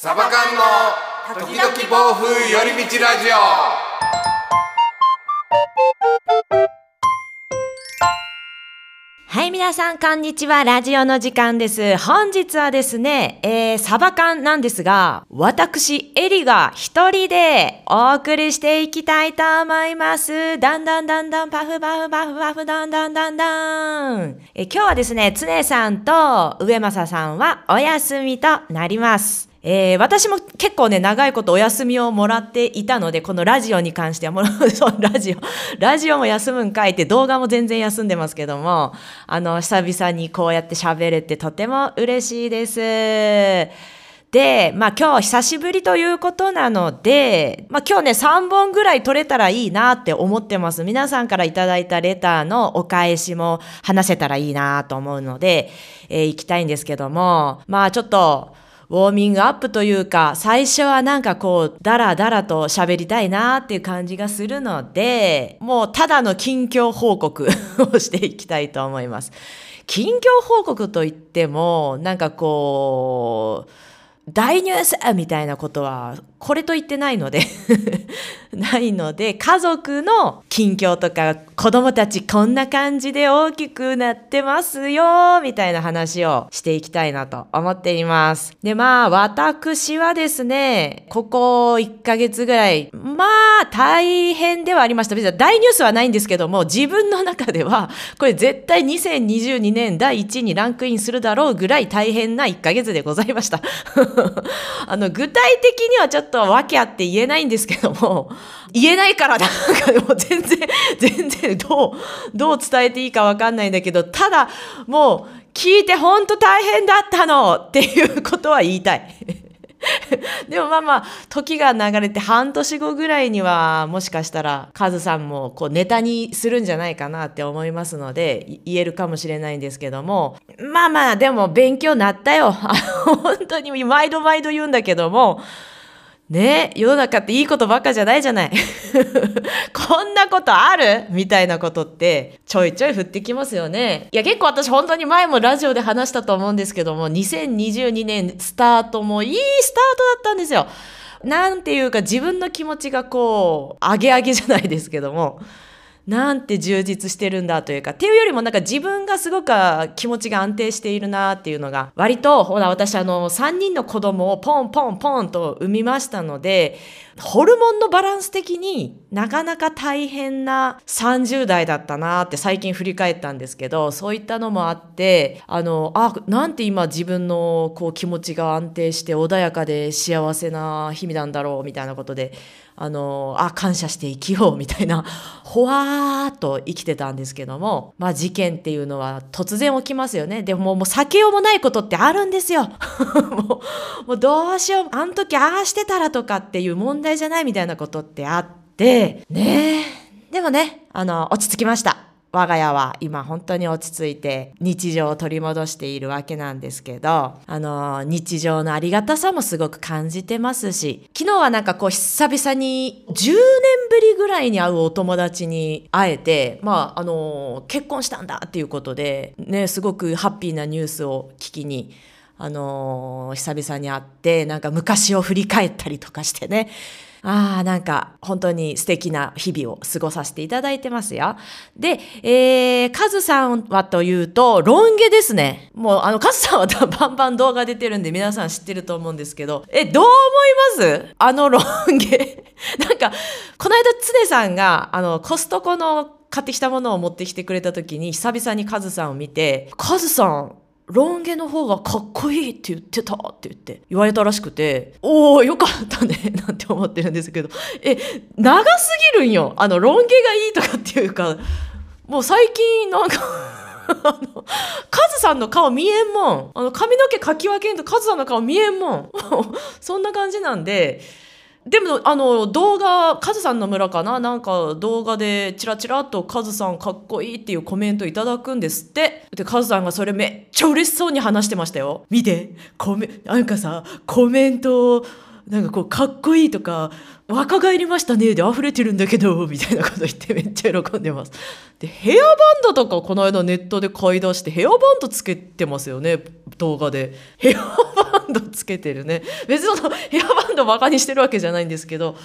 サバ缶の時々暴風寄り道ラジオはい、皆さん、こんにちは。ラジオの時間です。本日はですね、えー、サバ缶なんですが、私、エリが一人でお送りしていきたいと思います。だんだんだんだん、パフパフパフパフ、だんだんだんだん。え今日はですね、常さんと上正さんはお休みとなります。えー私も結構ね、長いことお休みをもらっていたので、このラジオに関しては、もう、ラジオ、ラジオも休むんかいって動画も全然休んでますけども、あの、久々にこうやって喋れてとても嬉しいです。で、まあ今日久しぶりということなので、まあ今日ね3本ぐらい取れたらいいなって思ってます。皆さんからいただいたレターのお返しも話せたらいいなと思うので、えー行きたいんですけども、まあちょっと、ウォーミングアップというか、最初はなんかこう、だらだらと喋りたいなっていう感じがするので、もうただの近況報告 をしていきたいと思います。近況報告といっても、なんかこう、大ニュースみたいなことは、これと言ってないので、ないので、家族の近況とか、子供たちこんな感じで大きくなってますよ、みたいな話をしていきたいなと思っています。で、まあ、私はですね、ここ1ヶ月ぐらい、まあ、大変ではありました。別に大ニュースはないんですけども、自分の中では、これ絶対2022年第1位にランクインするだろうぐらい大変な1ヶ月でございました。あの、具体的にはちょっと訳あって言えないんですけども、言えないからなんかでも全然、全然どう、どう伝えていいかわかんないんだけど、ただ、もう、聞いてほんと大変だったのっていうことは言いたい。でもまあまあ、時が流れて半年後ぐらいには、もしかしたら、カズさんもこうネタにするんじゃないかなって思いますので、言えるかもしれないんですけども、まあまあ、でも勉強なったよ。本当に毎度毎度言うんだけども、ね世の中っていいことばっかじゃないじゃない。こんなことある？みたいなことってちょいちょい降ってきますよね。いや結構私本当に前もラジオで話したと思うんですけども、2022年スタートもいいスタートだったんですよ。なんていうか自分の気持ちがこう、上げ上げじゃないですけども、なんて充実してるんだというか、っていうよりもなんか自分がすごく気持ちが安定しているなっていうのが、割と、ほら私あの、3人の子供をポンポンポンと産みましたので、ホルモンのバランス的になかなか大変な30代だったなって最近振り返ったんですけど、そういったのもあって、あの、あ、なんて今自分のこう気持ちが安定して穏やかで幸せな日々なんだろうみたいなことで、あの、あ、感謝して生きようみたいな、ほわーっと生きてたんですけども、まあ事件っていうのは突然起きますよね。でももう避けようもないことってあるんですよ。もう、もうどうしよう、あの時ああしてたらとかっていう問題じゃないみたいなことってあって、ね。でもね、あの、落ち着きました。我が家は今本当に落ち着いて日常を取り戻しているわけなんですけど、あの、日常のありがたさもすごく感じてますし、昨日はなんかこう久々に10年ぶりぐらいに会うお友達に会えて、まあ、あの、結婚したんだっていうことで、ね、すごくハッピーなニュースを聞きに、あの久々に会って、なんか昔を振り返ったりとかしてね、ああ、なんか本当に素敵な日々を過ごさせていただいてますよ。で、えー、カズさんはというと、ロン毛ですね。もう、あの、カズさんはバンバン動画出てるんで皆さん知ってると思うんですけど、え、どう思います？あのロン毛。なんか、この間、常さんが、あの、コストコの買ってきたものを持ってきてくれた時に、久々にカズさんを見て、カズさん、ロン毛の方がかっこいいって言ってたって言って言われたらしくて、おおよかったね なんて思ってるんですけど、え、長すぎるんよ。あの、ロン毛がいいとかっていうか、もう最近なんか あの、カズさんの顔見えんもん。あの、髪の毛かき分けんとカズさんの顔見えんもん。そんな感じなんで、でも、あの、動画、カズさんの村かな？なんか動画でチラチラとカズさんかっこいいっていうコメントいただくんですって。で、カズさんがそれめっちゃ嬉しそうに話してましたよ。見て、コメ、なんかさ、コメントなんかこうかっこいいとか若返りましたねで溢れてるんだけど みたいなこと言ってめっちゃ喜んでます。でヘアバンドとかこの間ネットで買い出してヘアバンドつけてますよね動画で。ヘアバンドつけてるね。別にそのヘアバンドバカにしてるわけじゃないんですけど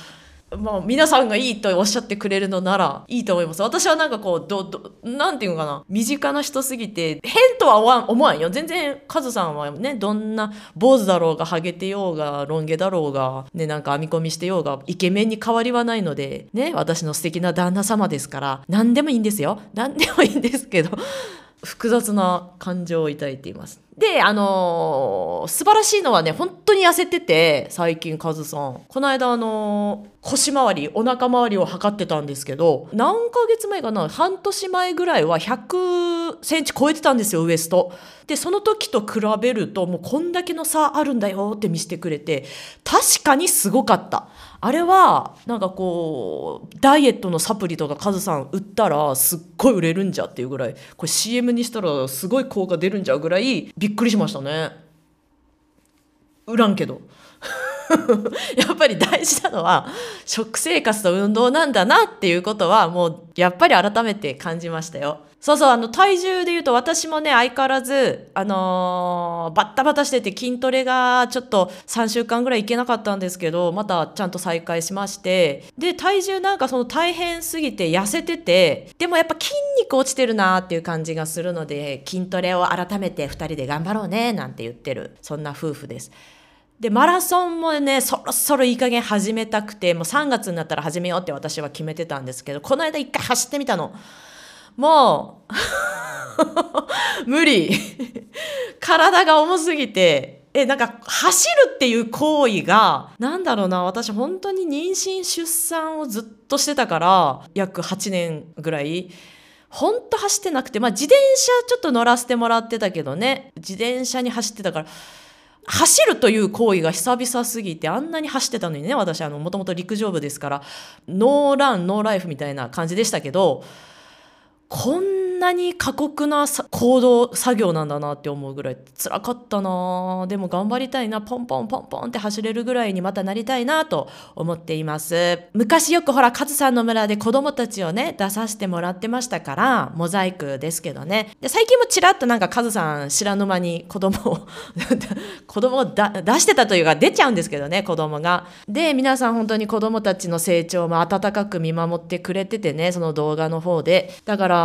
まあ、皆さんがいいとおっしゃってくれるのならいいと思います。私はなんかこう、ど、ど、なんていうのかな。身近な人すぎて、変とは思わん思わんよ。全然、カズさんはね、どんな坊主だろうが、ハゲてようが、ロン毛だろうが、ね、なんか編み込みしてようが、イケメンに変わりはないので、ね、私の素敵な旦那様ですから、何でもいいんですよ。何でもいいんですけど、複雑な感情を抱いています。で、あのー、素晴らしいのはね、本当に痩せてて、最近カズさん。この間、あのー、腰回り、お腹周りを測ってたんですけど、何ヶ月前かな半年前ぐらいは100センチ超えてたんですよ、ウエスト。で、その時と比べると、もうこんだけの差あるんだよって見せてくれて、確かにすごかった。あれはなんかこうダイエットのサプリとかカズさん売ったらすっごい売れるんじゃっていうぐらいこれ CM にしたらすごい効果出るんじゃぐらいびっくりしましたね売らんけど やっぱり大事なのは食生活と運動なんだなっていうことはもうやっぱり改めて感じましたよ。そうそう、あの、体重で言うと私もね、相変わらず、あのー、バッタバタしてて筋トレがちょっと3週間ぐらいいけなかったんですけど、またちゃんと再開しまして、で、体重なんかその大変すぎて痩せてて、でもやっぱ筋肉落ちてるなっていう感じがするので、筋トレを改めて2人で頑張ろうね、なんて言ってる、そんな夫婦です。で、マラソンもね、そろそろいい加減始めたくて、もう3月になったら始めようって私は決めてたんですけど、この間一回走ってみたの。もう 無理。体が重すぎてえなんか走るっていう行為がなんだろうな私本当に妊娠出産をずっとしてたから約8年ぐらい。ほんと走ってなくてまあ自転車ちょっと乗らせてもらってたけどね。自転車に走ってたから走るという行為が久々すぎてあんなに走ってたのにね私もともと陸上部ですからノーランノーライフみたいな感じでしたけどこんなに過酷な行動作業なんだなって思うぐらい辛かったな。でも頑張りたいな。ポンポンポンポンって走れるぐらいにまたなりたいなと思っています。昔よくほらカズさんの村で子供たちをね出させてもらってましたからモザイクですけどね。で最近もちらっとなんかカズさん知らぬ間に子供を 子供を出してたというか出ちゃうんですけどね子供が。で皆さん本当に子供たちの成長も温かく見守ってくれててねその動画の方で。だから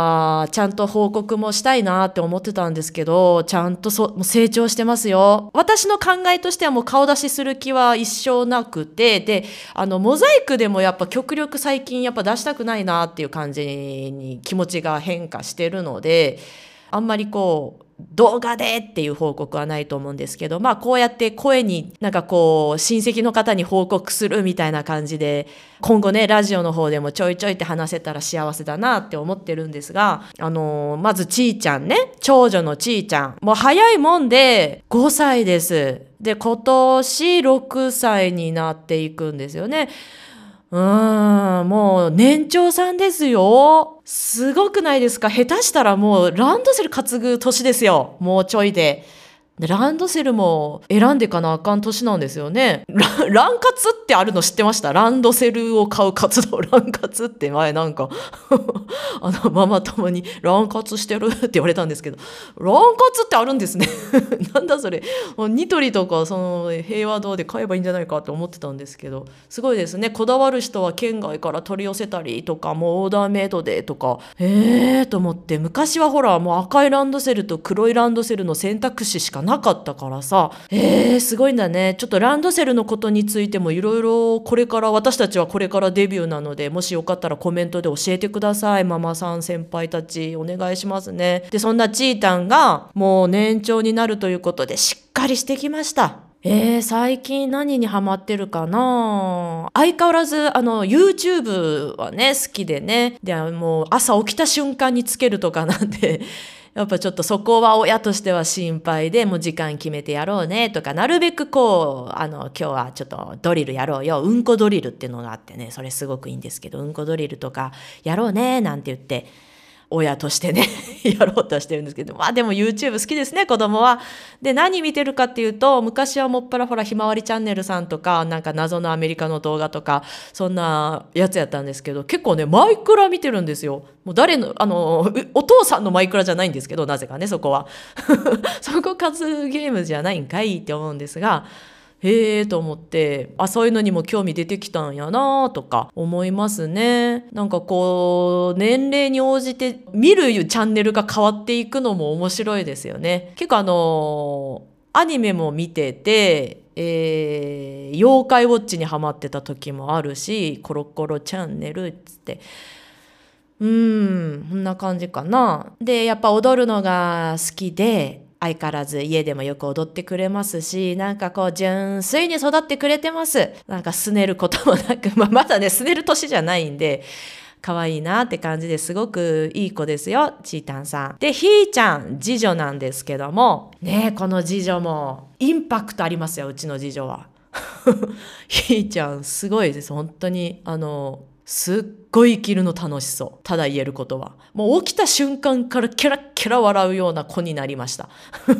ちゃんと報告もしたいなって思ってたんですけど、ちゃんとそもう成長してますよ。私の考えとしてはもう顔出しする気は一生なくて、で、あの、モザイクでもやっぱ極力最近やっぱ出したくないなっていう感じに気持ちが変化してるので、あんまりこう、動画でっていう報告はないと思うんですけど、まあこうやって声になんかこう親戚の方に報告するみたいな感じで、今後ね、ラジオの方でもちょいちょいって話せたら幸せだなって思ってるんですが、あのー、まずちーちゃんね、長女のちーちゃん。もう早いもんで5歳です。で、今年6歳になっていくんですよね。うーん、もう年長さんですよ。すごくないですか？下手したらもうランドセル担ぐ年ですよ。もうちょいで。ランドセルも選んでかなあかん年なんですよね。ララン活ってあるの知ってました？ランドセルを買う活動、ラン活って前なんか あの、ママ友にラン活してるって言われたんですけど、ラン活ってあるんですね なんだそれ。ニトリとか、その、平和堂で買えばいいんじゃないかって思ってたんですけど、すごいですね。こだわる人は県外から取り寄せたりとか、もうオーダーメイドでとか、ええーと思って、昔はほら、もう赤いランドセルと黒いランドセルの選択肢しかないなかったからさえー、すごいんだね。ちょっとランドセルのことについてもいろいろこれから私たちはこれからデビューなのでもしよかったらコメントで教えてください。ママさん先輩たちお願いしますね。でそんなちーたんがもう年長になるということでしっかりしてきました。えー、最近何にハマってるかな？相変わらず、あの、YouTube はね、好きでね。で、もう朝起きた瞬間につけるとかなんで、やっぱちょっとそこは親としては心配でもう時間決めてやろうねとかなるべくこうあの今日はちょっとドリルやろうよ。うんこドリルっていうのがあってね。それすごくいいんですけどうんこドリルとかやろうねなんて言って親としてね やろうとはしてるんですけどまあでも YouTube 好きですね子供は。で何見てるかっていうと昔はもっぱらほらひまわりチャンネルさんとかなんか謎のアメリカの動画とかそんなやつやったんですけど結構ねマイクラ見てるんですよ。もう誰のあのお父さんのマイクラじゃないんですけどなぜかねそこは。そこ数ゲームじゃないんかいって思うんですが。へえと思ってあそういうのにも興味出てきたんやなとか思いますね。なんかこう年齢に応じて見るチャンネルが変わっていくのも面白いですよね。結構あのアニメも見ててえー、妖怪ウォッチにハマってた時もあるしコロコロチャンネルっつって。うんこんな感じかな。でやっぱ踊るのが好きで相変わらず家でもよく踊ってくれますし、なんかこう純粋に育ってくれてます。なんかすねることもなく、まあ、まだね、すねる年じゃないんで、可愛いなって感じですごくいい子ですよ、ちーたんさん。で、ひーちゃん、次女なんですけども、ねこの次女もインパクトありますよ、うちの次女は。ひーちゃん、すごいです。本当に、あの、すっごい生きるの楽しそう。ただ言えることは。もう起きた瞬間からキャラキャラ笑うような子になりました。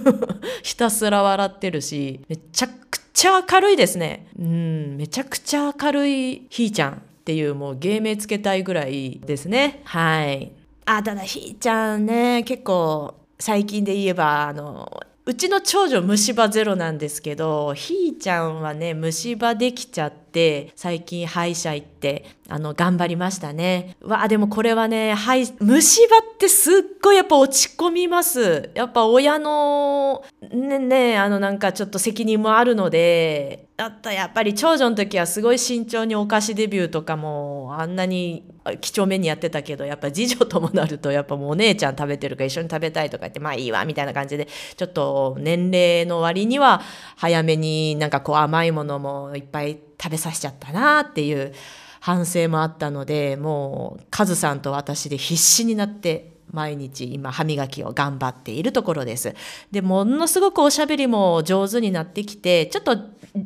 ひたすら笑ってるし、めちゃくちゃ明るいですね。うん、めちゃくちゃ明るいひーちゃんっていうもう芸名つけたいぐらいですね。はい。あ、ただひーちゃんね、結構最近で言えば、あの、うちの長女虫歯ゼロなんですけどひーちゃんはね虫歯できちゃって最近歯医者行ってあの頑張りましたね。わあでもこれはねはい虫歯ってすっごいやっぱ落ち込みます。やっぱ親のねねあのなんかちょっと責任もあるのでだったやっぱり長女の時はすごい慎重にお菓子デビューとかもあんなに几帳面にやってたけどやっぱ次女ともなるとやっぱもうお姉ちゃん食べてるから一緒に食べたいとか言ってまあいいわみたいな感じでちょっと年齢の割には早めになんかこう甘いものもいっぱい食べさせちゃったなっていう反省もあったのでもうカズさんと私で必死になって毎日今歯磨きを頑張っているところです。でものすごくおしゃべりも上手になってきてちょっと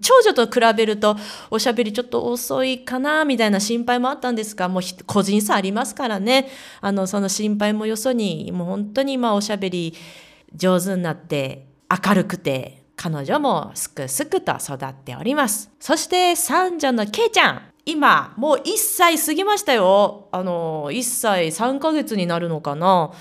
長女と比べるとおしゃべりちょっと遅いかなみたいな心配もあったんですがもう個人差ありますからね。あのその心配もよそにもう本当に今おしゃべり上手になって明るくて彼女もすくすくと育っております。そして三女のけいちゃん。今もう1歳過ぎましたよあの1歳3ヶ月になるのかな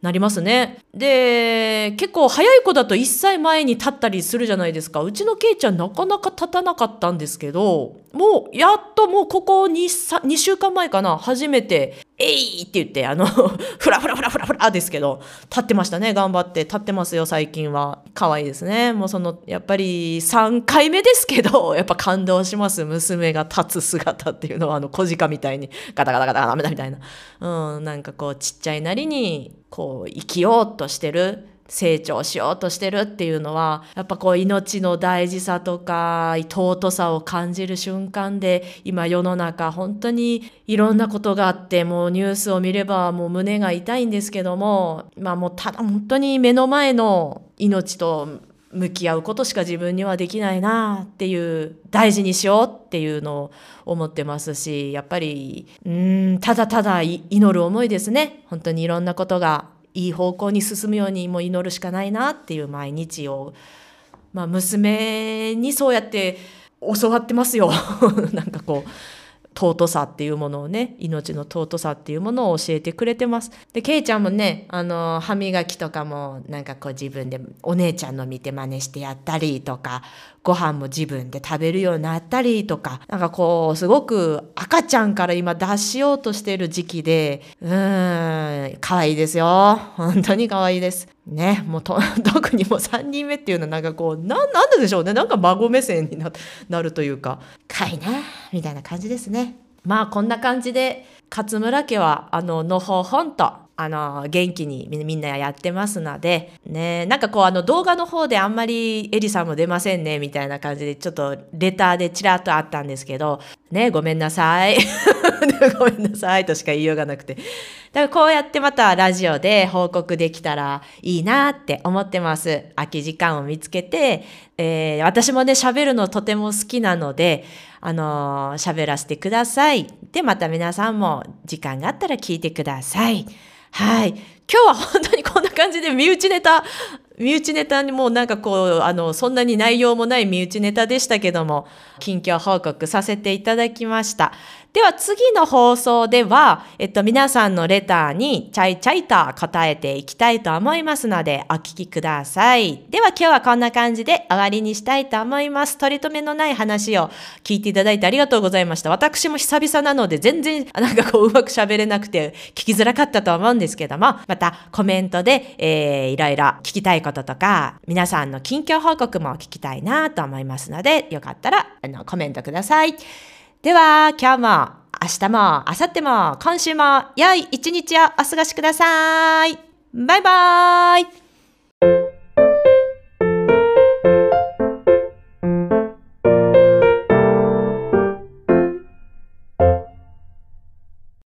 なりますね。で、結構早い子だと1歳前に立ったりするじゃないですか。うちのケイちゃんなかなか立たなかったんですけど、もうやっともうここ 2, 2週間前かな、初めて、えいって言って、あのふらふらふらふらふらですけど、立ってましたね、頑張って。立ってますよ、最近は。可愛いですね。もうその、やっぱり3回目ですけど、やっぱ感動します。娘が立つ姿っていうのは、あの、小鹿みたいに、ガタガタガタガタみたいな。うん、なんかこう、ちっちゃいなりに、こう生きようとしてる成長しようとしてるっていうのはやっぱこう命の大事さとか尊さを感じる瞬間で今世の中本当にいろんなことがあってもうニュースを見ればもう胸が痛いんですけどもまあもうただ本当に目の前の命と向き合うことしか自分にはできないなっていう大事にしようっていうのを思ってますしやっぱりうんただただ祈る思いですね。本当にいろんなことが。いい方向に進むようにも祈るしかないなっていう毎日を、まあ、娘にそうやって教わってますよ。なんかこう尊さっていうものをね命の尊さっていうものを教えてくれてます。でケイちゃんもねあの歯磨きとかもなんかこう自分でお姉ちゃんの見て真似してやったりとかご飯も自分で食べるようになったりとかなんかこうすごく赤ちゃんから今出しようとしてる時期でうーん可愛いですよ。本当に可愛いです。ね、もうと 特にもう3人目っていうのはなんかこうななんででしょうね。なんか孫目線にななるというか。かいなみたいな感じですね。まあこんな感じで勝村家はあののほほんとあの元気にみんなやってますのでねなんかこうあの動画の方であんまりエリさんも出ませんねみたいな感じでちょっとレターでちらっとあったんですけど ねごめんなさい。ごめんなさいとしか言いようがなくて。だからこうやってまたラジオで報告できたらいいなって思ってます。空き時間を見つけて、えー、私もね喋るのとても好きなのであのー、喋らせてください。でまた皆さんも時間があったら聞いてください。はい。今日は本当にこんな感じで身内ネタ、身内ネタにもなんかこう、あの、そんなに内容もない身内ネタでしたけども、近況報告させていただきました。では次の放送では、えっと、皆さんのレターにチャイチャイと答えていきたいと思いますので、お聞きください。では今日はこんな感じで終わりにしたいと思います。取り留めのない話を聞いていただいてありがとうございました。私も久々なので全然なんかこううまく喋れなくて聞きづらかったと思うんですけども、またコメントで、えー、いろいろ聞きたいこととか、皆さんの近況報告も聞きたいなと思いますので、よかったらあのコメントください。では、今日も、明日も、明後日も、今週も、良い一日をお過ごしください。バイバーイ